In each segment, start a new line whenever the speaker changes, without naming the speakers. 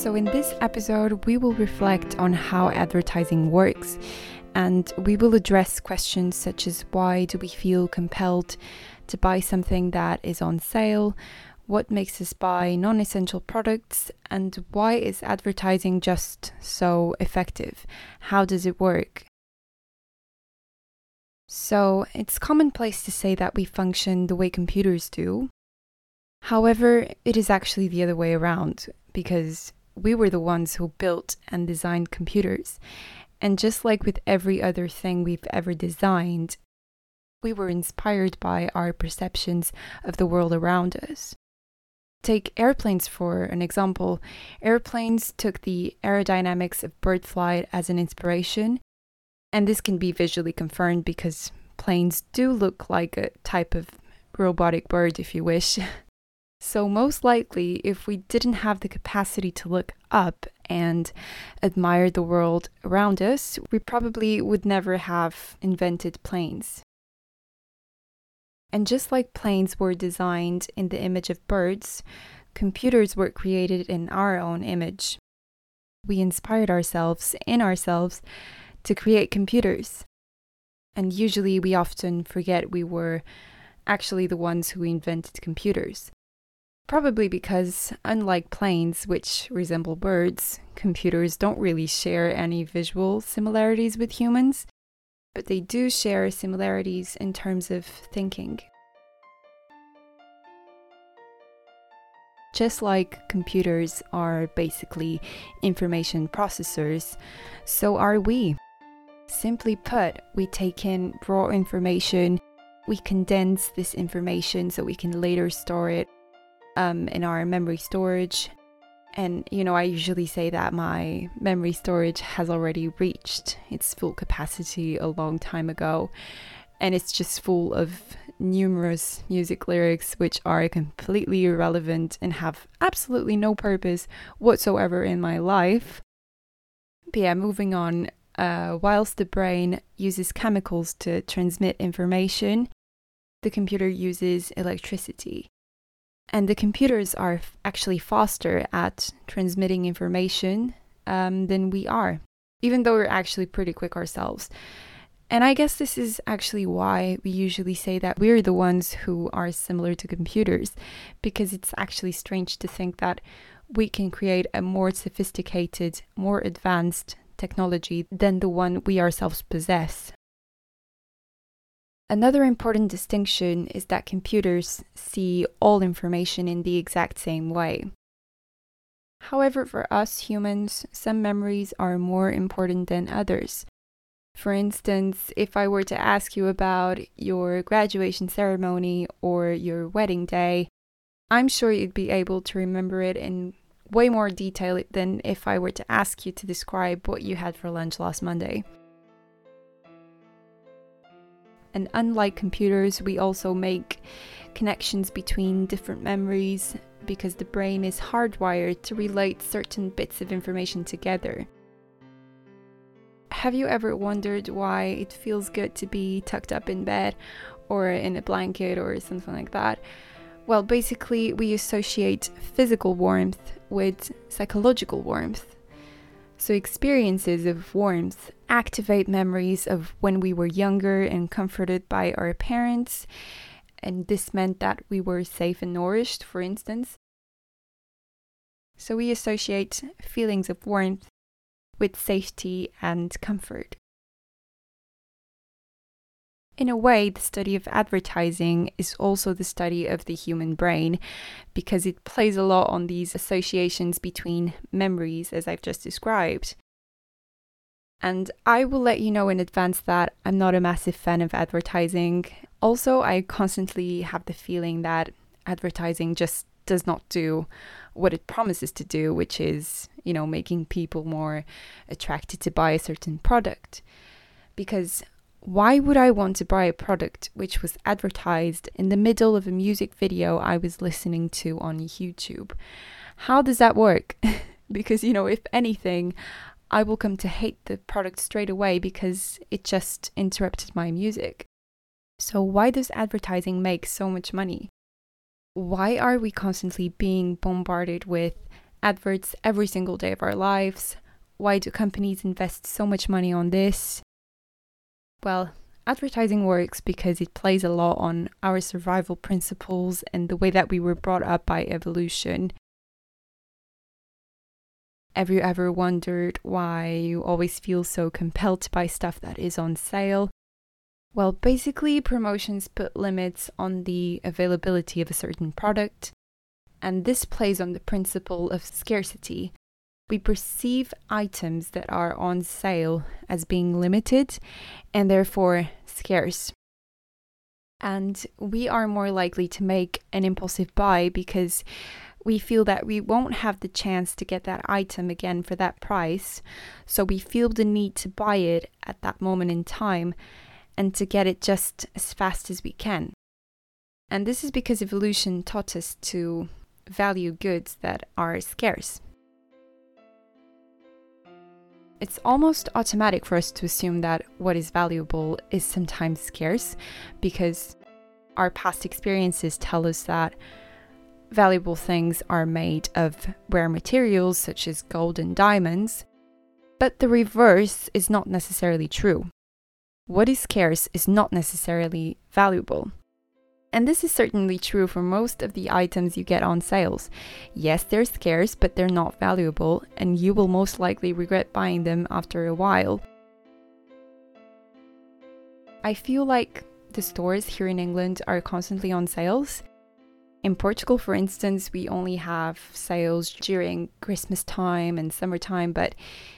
So, in this episode, we will reflect on how advertising works and we will address questions such as why do we feel compelled to buy something that is on sale? What makes us buy non essential products? And why is advertising just so effective? How does it work? So, it's commonplace to say that we function the way computers do. However, it is actually the other way around because we were the ones who built and designed computers. And just like with every other thing we've ever designed, we were inspired by our perceptions of the world around us. Take airplanes for an example. Airplanes took the aerodynamics of bird flight as an inspiration, and this can be visually confirmed because planes do look like a type of robotic bird, if you wish. So, most likely, if we didn't have the capacity to look up and admire the world around us, we probably would never have invented planes. And just like planes were designed in the image of birds, computers were created in our own image. We inspired ourselves in ourselves to create computers. And usually we often forget we were actually the ones who invented computers. Probably because, unlike planes, which resemble birds, computers don't really share any visual similarities with humans, but they do share similarities in terms of thinking. Just like computers are basically information processors, so are we. Simply put, we take in raw information, we condense this information so we can later store it um, in our memory storage. And, you know, I usually say that my memory storage has already reached its full capacity a long time ago. And it's just full of numerous music lyrics which are completely irrelevant and have absolutely no purpose whatsoever in my life. But yeah, moving on. Uh, whilst the brain uses chemicals to transmit information, the computer uses electricity. And the computers are actually faster at transmitting information um, than we are, even though we're actually pretty quick ourselves. And I guess this is actually why we usually say that we're the ones who are similar to computers, because it's actually strange to think that we can create a more sophisticated, more advanced technology than the one we ourselves possess. Another important distinction is that computers see all information in the exact same way. However, for us humans, some memories are more important than others. For instance, if I were to ask you about your graduation ceremony or your wedding day, I'm sure you'd be able to remember it in way more detail than if I were to ask you to describe what you had for lunch last Monday. And unlike computers, we also make connections between different memories because the brain is hardwired to relate certain bits of information together. Have you ever wondered why it feels good to be tucked up in bed or in a blanket or something like that? Well, basically, we associate physical warmth with psychological warmth. So, experiences of warmth activate memories of when we were younger and comforted by our parents. And this meant that we were safe and nourished, for instance. So, we associate feelings of warmth with safety and comfort. In a way, the study of advertising is also the study of the human brain because it plays a lot on these associations between memories, as I've just described. And I will let you know in advance that I'm not a massive fan of advertising. Also, I constantly have the feeling that advertising just does not do what it promises to do, which is, you know, making people more attracted to buy a certain product. Because why would I want to buy a product which was advertised in the middle of a music video I was listening to on YouTube? How does that work? because, you know, if anything, I will come to hate the product straight away because it just interrupted my music. So, why does advertising make so much money? Why are we constantly being bombarded with adverts every single day of our lives. Why do companies invest so much money on this? Well, advertising works because it plays a lot on our survival principles and the way that we were brought up by evolution. Have you ever wondered why you always feel so compelled to buy stuff that is on sale? Well, basically, promotions put limits on the availability of a certain product, and this plays on the principle of scarcity. We perceive items that are on sale as being limited and therefore scarce. And we are more likely to make an impulsive buy because we feel that we won't have the chance to get that item again for that price. So we feel the need to buy it at that moment in time and to get it just as fast as we can. And this is because evolution taught us to value goods that are scarce. It's almost automatic for us to assume that what is valuable is sometimes scarce because our past experiences tell us that valuable things are made of rare materials such as gold and diamonds. But the reverse is not necessarily true what is scarce is not necessarily valuable. And this is certainly true for most of the items you get on sales. Yes, they're scarce, but they're not valuable, and you will most likely regret buying them after a while. I feel like the stores here in England are constantly on sales. In Portugal, for instance, we only have sales during Christmas time and summertime, but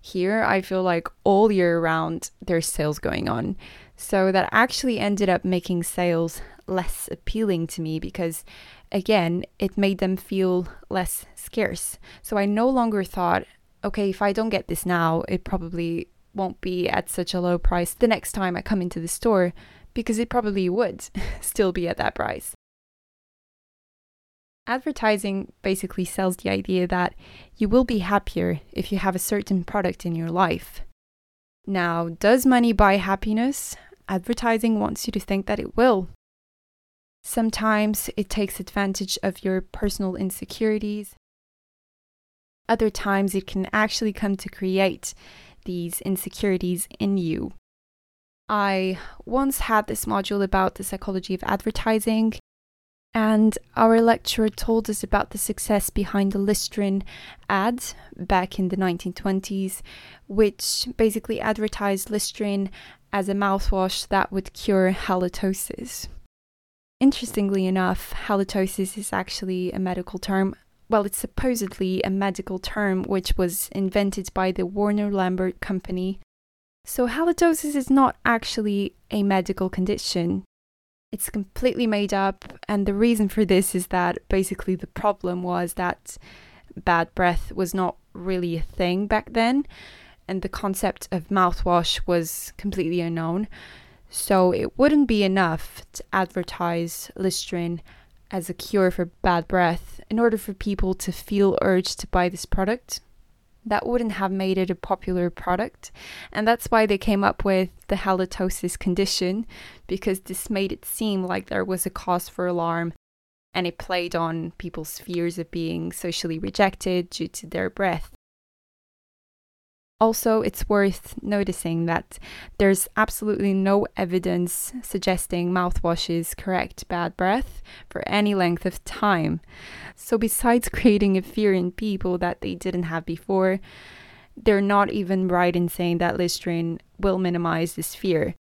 here, I feel like all year round there's sales going on. So that actually ended up making sales less appealing to me because, again, it made them feel less scarce. So I no longer thought, okay, if I don't get this now, it probably won't be at such a low price the next time I come into the store because it probably would still be at that price. Advertising basically sells the idea that you will be happier if you have a certain product in your life. Now, does money buy happiness? Advertising wants you to think that it will. Sometimes it takes advantage of your personal insecurities. Other times it can actually come to create these insecurities in you. I once had this module about the psychology of advertising, and our lecturer told us about the success behind the Listerine ad back in the 1920s, which basically advertised Listerine as a mouthwash that would cure halitosis. Interestingly enough, halitosis is actually a medical term. Well, it's supposedly a medical term which was invented by the Warner Lambert Company. So, halitosis is not actually a medical condition. It's completely made up, and the reason for this is that basically the problem was that bad breath was not really a thing back then, and the concept of mouthwash was completely unknown. So it wouldn't be enough to advertise Listerine as a cure for bad breath in order for people to feel urged to buy this product that wouldn't have made it a popular product. And that's why they came up with the halitosis condition, because this made it seem like there was a cause for alarm and it played on people's fears of being socially rejected due to their breath. Also, it's worth noticing that there's absolutely no evidence suggesting mouthwashes correct bad breath for any length of time. So, besides creating a fear in people that they didn't have before, they're not even right in saying that Listerine will minimize this fear.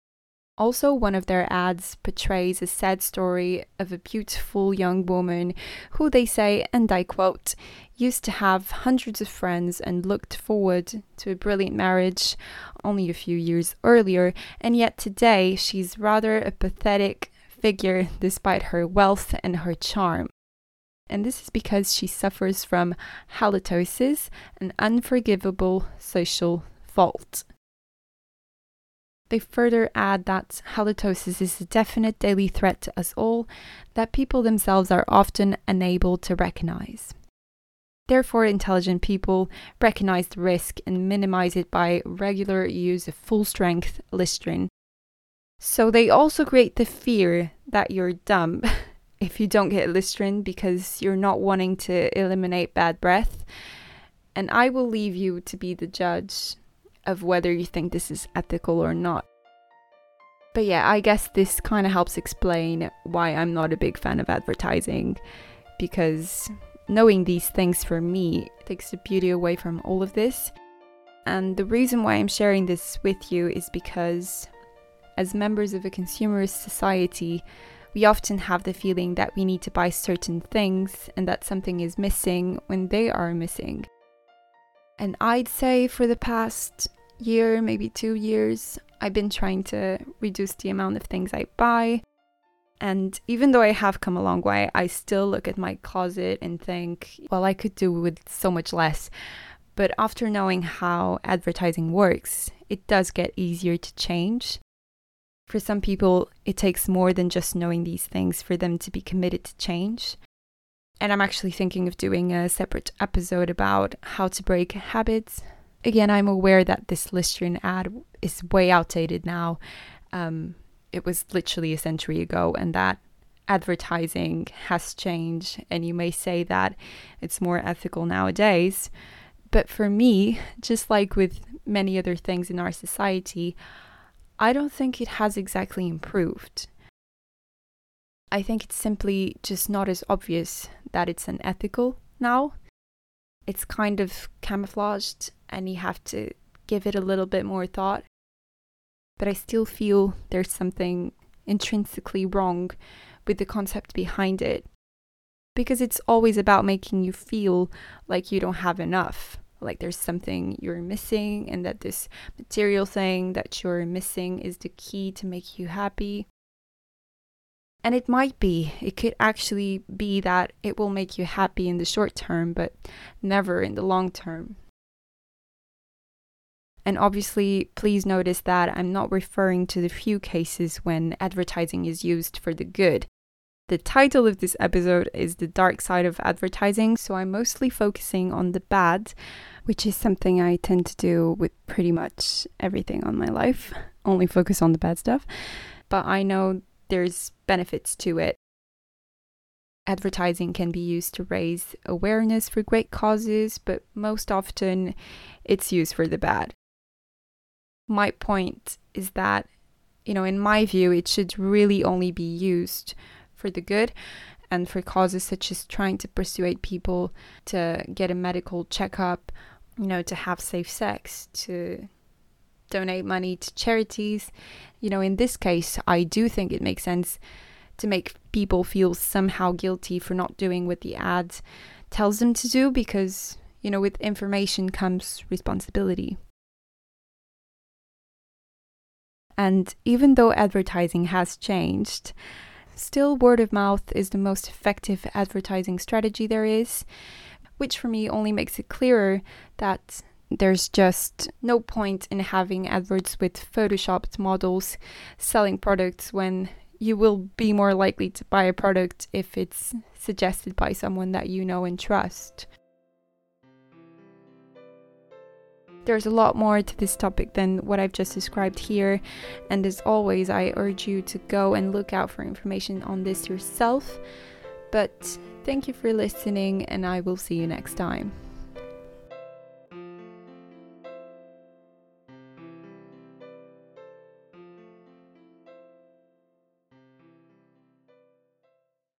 Also, one of their ads portrays a sad story of a beautiful young woman who they say, and I quote, used to have hundreds of friends and looked forward to a brilliant marriage only a few years earlier, and yet today she's rather a pathetic figure despite her wealth and her charm. And this is because she suffers from halitosis, an unforgivable social fault. They further add that halitosis is a definite daily threat to us all that people themselves are often unable to recognize. Therefore, intelligent people recognize the risk and minimize it by regular use of full strength Listerine. So, they also create the fear that you're dumb if you don't get Listerine because you're not wanting to eliminate bad breath And I will leave you to be the judge of whether you think this is ethical or not. But yeah, I guess this kind of helps explain why I'm not a big fan of advertising because knowing these things for me takes the beauty away from all of this. And the reason why I'm sharing this with you is because, as members of a consumerist society, we often have the feeling that we need to buy certain things and that something is missing when they are missing. And I'd say for the past year, maybe two years, I've been trying to reduce the amount of things I buy. And even though I have come a long way, I still look at my closet and think, well, I could do with so much less. But after knowing how advertising works, it does get easier to change. For some people, it takes more than just knowing these things for them to be committed to change. And I'm actually thinking of doing a separate episode about how to break habits. Again, I'm aware that this Listerine ad is way outdated now. Um, it was literally a century ago, and that advertising has changed. And you may say that it's more ethical nowadays. But for me, just like with many other things in our society, I don't think it has exactly improved. I think it's simply just not as obvious that it's unethical now. It's kind of camouflaged, and you have to give it a little bit more thought. But I still feel there's something intrinsically wrong with the concept behind it because it's always about making you feel like you don't have enough, like there's something you're missing, and that this material thing that you're missing is the key to make you happy. And it might be, it could actually be that it will make you happy in the short term, but never in the long term. And obviously, please notice that I'm not referring to the few cases when advertising is used for the good. The title of this episode is The Dark Side of Advertising, so I'm mostly focusing on the bad, which is something I tend to do with pretty much everything on my life, only focus on the bad stuff. But I know there's benefits to it. Advertising can be used to raise awareness for great causes, but most often it's used for the bad. My point is that, you know, in my view, it should really only be used for the good and for causes such as trying to persuade people to get a medical checkup, you know, to have safe sex, to donate money to charities. You know, in this case, I do think it makes sense to make people feel somehow guilty for not doing what the ad tells them to do because, you know, with information comes responsibility. And even though advertising has changed, Still, word of mouth is the most effective advertising strategy there is, which for me only makes it clearer that there's just no point in having adverts with photoshopped models selling products when you will be more likely to buy a product if it's suggested by someone that you know and trust. There's a lot more to this topic than what I've just described here, and as always, I urge you to go and look out for information on this yourself. But thank you for listening, and I will see you next time.